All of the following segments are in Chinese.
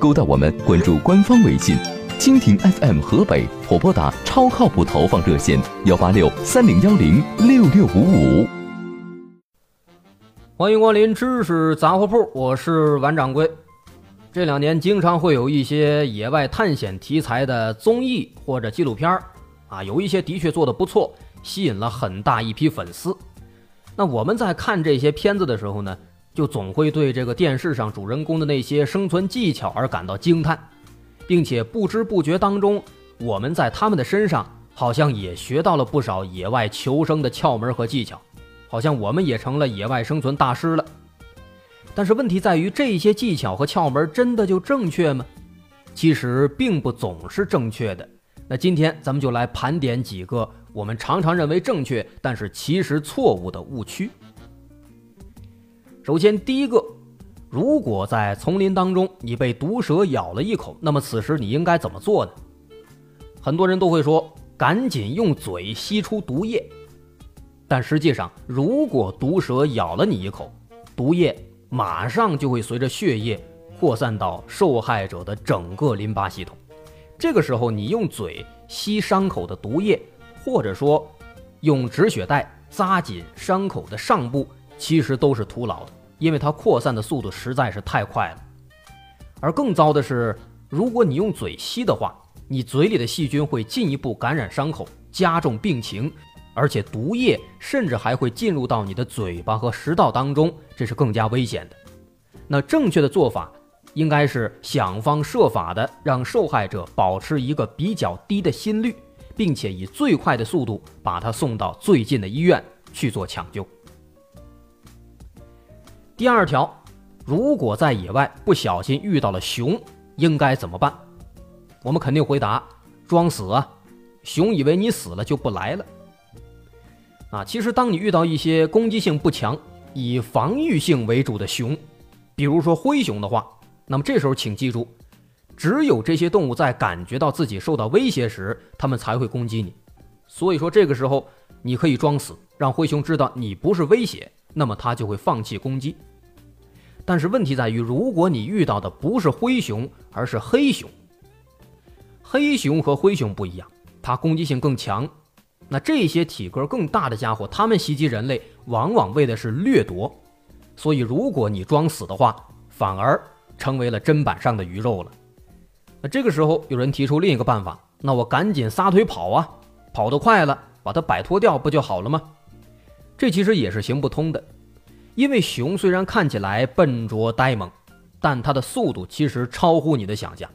勾搭我们，关注官方微信。蜻蜓 FM 河北或拨打超靠谱投放热线幺八六三零幺零六六五五。欢迎光临知识杂货铺，我是王掌柜。这两年经常会有一些野外探险题材的综艺或者纪录片儿啊，有一些的确做的不错，吸引了很大一批粉丝。那我们在看这些片子的时候呢，就总会对这个电视上主人公的那些生存技巧而感到惊叹。并且不知不觉当中，我们在他们的身上好像也学到了不少野外求生的窍门和技巧，好像我们也成了野外生存大师了。但是问题在于，这些技巧和窍门真的就正确吗？其实并不总是正确的。那今天咱们就来盘点几个我们常常认为正确，但是其实错误的误区。首先，第一个。如果在丛林当中你被毒蛇咬了一口，那么此时你应该怎么做呢？很多人都会说赶紧用嘴吸出毒液，但实际上，如果毒蛇咬了你一口，毒液马上就会随着血液扩散到受害者的整个淋巴系统。这个时候，你用嘴吸伤口的毒液，或者说用止血带扎紧伤口的上部，其实都是徒劳的。因为它扩散的速度实在是太快了，而更糟的是，如果你用嘴吸的话，你嘴里的细菌会进一步感染伤口，加重病情，而且毒液甚至还会进入到你的嘴巴和食道当中，这是更加危险的。那正确的做法应该是想方设法的让受害者保持一个比较低的心率，并且以最快的速度把他送到最近的医院去做抢救。第二条，如果在野外不小心遇到了熊，应该怎么办？我们肯定回答：装死啊！熊以为你死了就不来了。啊，其实当你遇到一些攻击性不强、以防御性为主的熊，比如说灰熊的话，那么这时候请记住，只有这些动物在感觉到自己受到威胁时，它们才会攻击你。所以说这个时候你可以装死，让灰熊知道你不是威胁，那么它就会放弃攻击。但是问题在于，如果你遇到的不是灰熊，而是黑熊，黑熊和灰熊不一样，它攻击性更强。那这些体格更大的家伙，它们袭击人类往往为的是掠夺。所以，如果你装死的话，反而成为了砧板上的鱼肉了。那这个时候，有人提出另一个办法，那我赶紧撒腿跑啊，跑得快了，把它摆脱掉不就好了吗？这其实也是行不通的。因为熊虽然看起来笨拙呆萌，但它的速度其实超乎你的想象。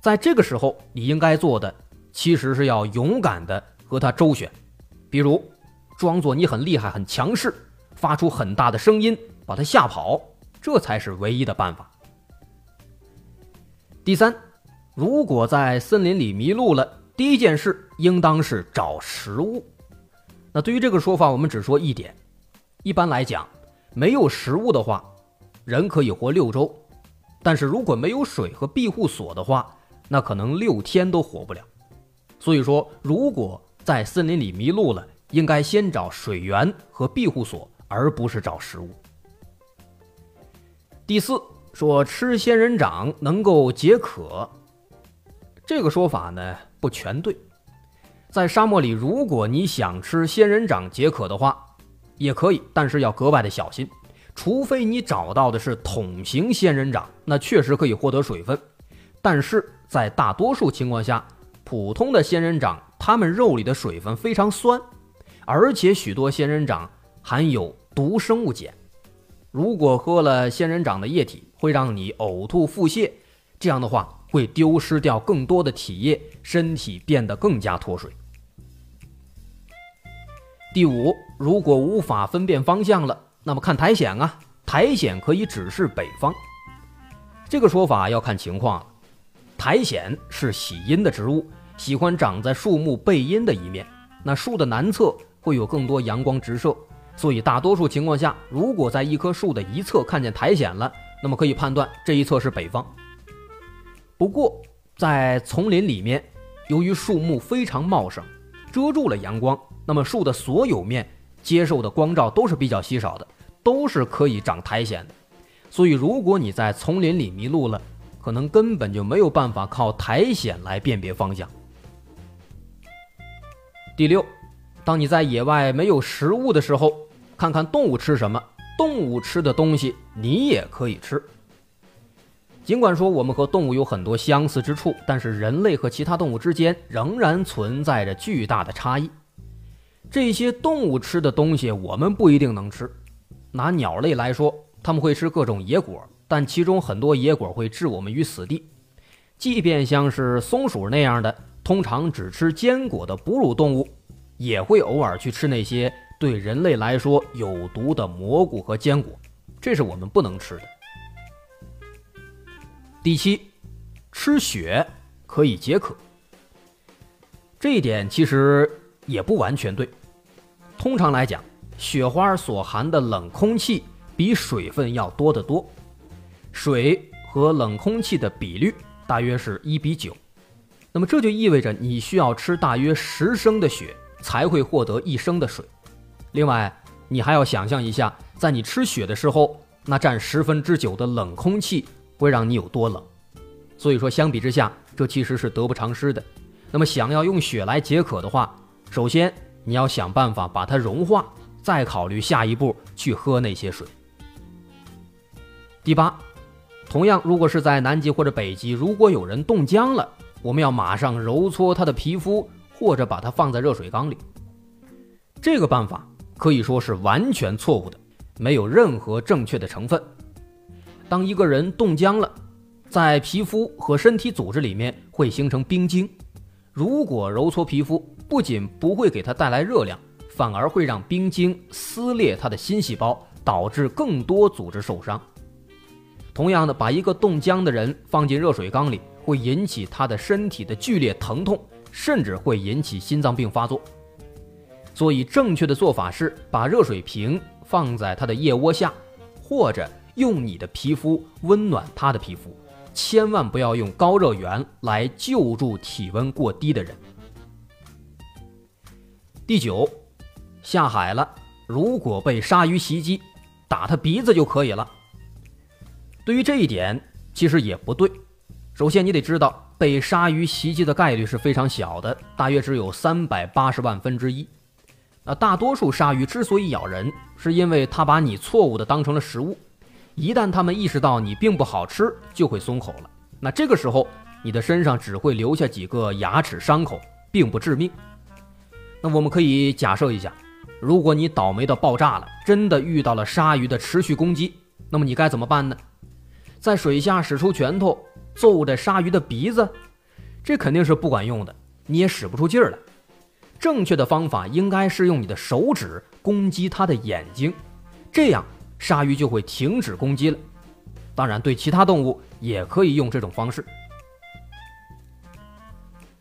在这个时候，你应该做的其实是要勇敢的和它周旋，比如装作你很厉害、很强势，发出很大的声音把它吓跑，这才是唯一的办法。第三，如果在森林里迷路了，第一件事应当是找食物。那对于这个说法，我们只说一点。一般来讲，没有食物的话，人可以活六周；但是如果没有水和庇护所的话，那可能六天都活不了。所以说，如果在森林里迷路了，应该先找水源和庇护所，而不是找食物。第四，说吃仙人掌能够解渴，这个说法呢不全对。在沙漠里，如果你想吃仙人掌解渴的话，也可以，但是要格外的小心，除非你找到的是桶形仙人掌，那确实可以获得水分。但是在大多数情况下，普通的仙人掌，它们肉里的水分非常酸，而且许多仙人掌含有毒生物碱。如果喝了仙人掌的液体，会让你呕吐腹泻，这样的话会丢失掉更多的体液，身体变得更加脱水。第五，如果无法分辨方向了，那么看苔藓啊，苔藓可以指示北方。这个说法要看情况了。苔藓是喜阴的植物，喜欢长在树木背阴的一面。那树的南侧会有更多阳光直射，所以大多数情况下，如果在一棵树的一侧看见苔藓了，那么可以判断这一侧是北方。不过，在丛林里面，由于树木非常茂盛，遮住了阳光，那么树的所有面接受的光照都是比较稀少的，都是可以长苔藓的。所以，如果你在丛林里迷路了，可能根本就没有办法靠苔藓来辨别方向。第六，当你在野外没有食物的时候，看看动物吃什么，动物吃的东西你也可以吃。尽管说我们和动物有很多相似之处，但是人类和其他动物之间仍然存在着巨大的差异。这些动物吃的东西我们不一定能吃。拿鸟类来说，他们会吃各种野果。但其中很多野果会置我们于死地，即便像是松鼠那样的通常只吃坚果的哺乳动物，也会偶尔去吃那些对人类来说有毒的蘑菇和坚果，这是我们不能吃的。第七，吃雪可以解渴，这一点其实也不完全对。通常来讲，雪花所含的冷空气比水分要多得多。水和冷空气的比率大约是一比九，那么这就意味着你需要吃大约十升的雪才会获得一升的水。另外，你还要想象一下，在你吃雪的时候，那占十分之九的冷空气会让你有多冷。所以说，相比之下，这其实是得不偿失的。那么，想要用雪来解渴的话，首先你要想办法把它融化，再考虑下一步去喝那些水。第八。同样，如果是在南极或者北极，如果有人冻僵了，我们要马上揉搓他的皮肤，或者把它放在热水缸里。这个办法可以说是完全错误的，没有任何正确的成分。当一个人冻僵了，在皮肤和身体组织里面会形成冰晶，如果揉搓皮肤，不仅不会给他带来热量，反而会让冰晶撕裂他的新细胞，导致更多组织受伤。同样的，把一个冻僵的人放进热水缸里，会引起他的身体的剧烈疼痛，甚至会引起心脏病发作。所以，正确的做法是把热水瓶放在他的腋窝下，或者用你的皮肤温暖他的皮肤，千万不要用高热源来救助体温过低的人。第九，下海了，如果被鲨鱼袭击，打他鼻子就可以了。对于这一点，其实也不对。首先，你得知道被鲨鱼袭击的概率是非常小的，大约只有三百八十万分之一。那大多数鲨鱼之所以咬人，是因为它把你错误的当成了食物。一旦它们意识到你并不好吃，就会松口了。那这个时候，你的身上只会留下几个牙齿伤口，并不致命。那我们可以假设一下，如果你倒霉到爆炸了，真的遇到了鲨鱼的持续攻击，那么你该怎么办呢？在水下使出拳头揍着鲨鱼的鼻子，这肯定是不管用的，你也使不出劲儿来。正确的方法应该是用你的手指攻击它的眼睛，这样鲨鱼就会停止攻击了。当然，对其他动物也可以用这种方式。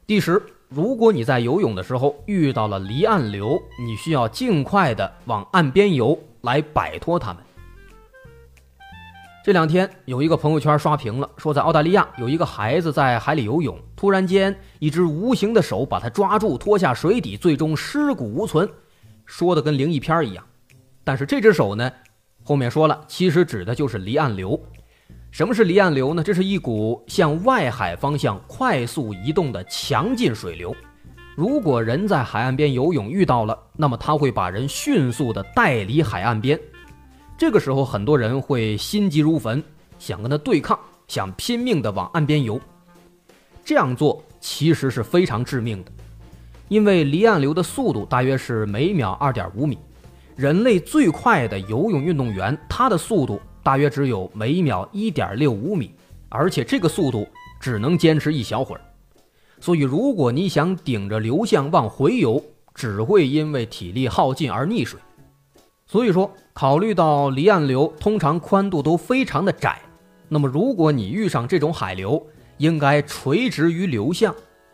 第十，如果你在游泳的时候遇到了离岸流，你需要尽快的往岸边游，来摆脱它们。这两天有一个朋友圈刷屏了，说在澳大利亚有一个孩子在海里游泳，突然间一只无形的手把他抓住，拖下水底，最终尸骨无存，说的跟灵异片一样。但是这只手呢，后面说了，其实指的就是离岸流。什么是离岸流呢？这是一股向外海方向快速移动的强劲水流。如果人在海岸边游泳遇到了，那么他会把人迅速的带离海岸边。这个时候，很多人会心急如焚，想跟他对抗，想拼命的往岸边游。这样做其实是非常致命的，因为离岸流的速度大约是每秒二点五米，人类最快的游泳运动员，他的速度大约只有每秒一点六五米，而且这个速度只能坚持一小会儿。所以，如果你想顶着流向往回游，只会因为体力耗尽而溺水。所以说，考虑到离岸流通常宽度都非常的窄，那么如果你遇上这种海流，应该垂直于流向，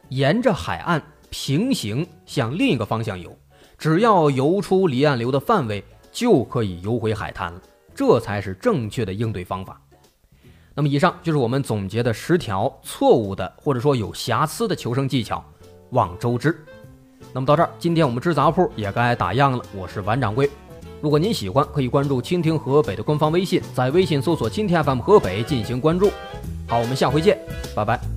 沿着海岸平行向另一个方向游。只要游出离岸流的范围，就可以游回海滩了。这才是正确的应对方法。那么，以上就是我们总结的十条错误的或者说有瑕疵的求生技巧，望周知。那么到这儿，今天我们知杂铺也该打烊了。我是王掌柜。如果您喜欢，可以关注蜻蜓河北的官方微信，在微信搜索“蜻蜓 FM 河北”进行关注。好，我们下回见，拜拜。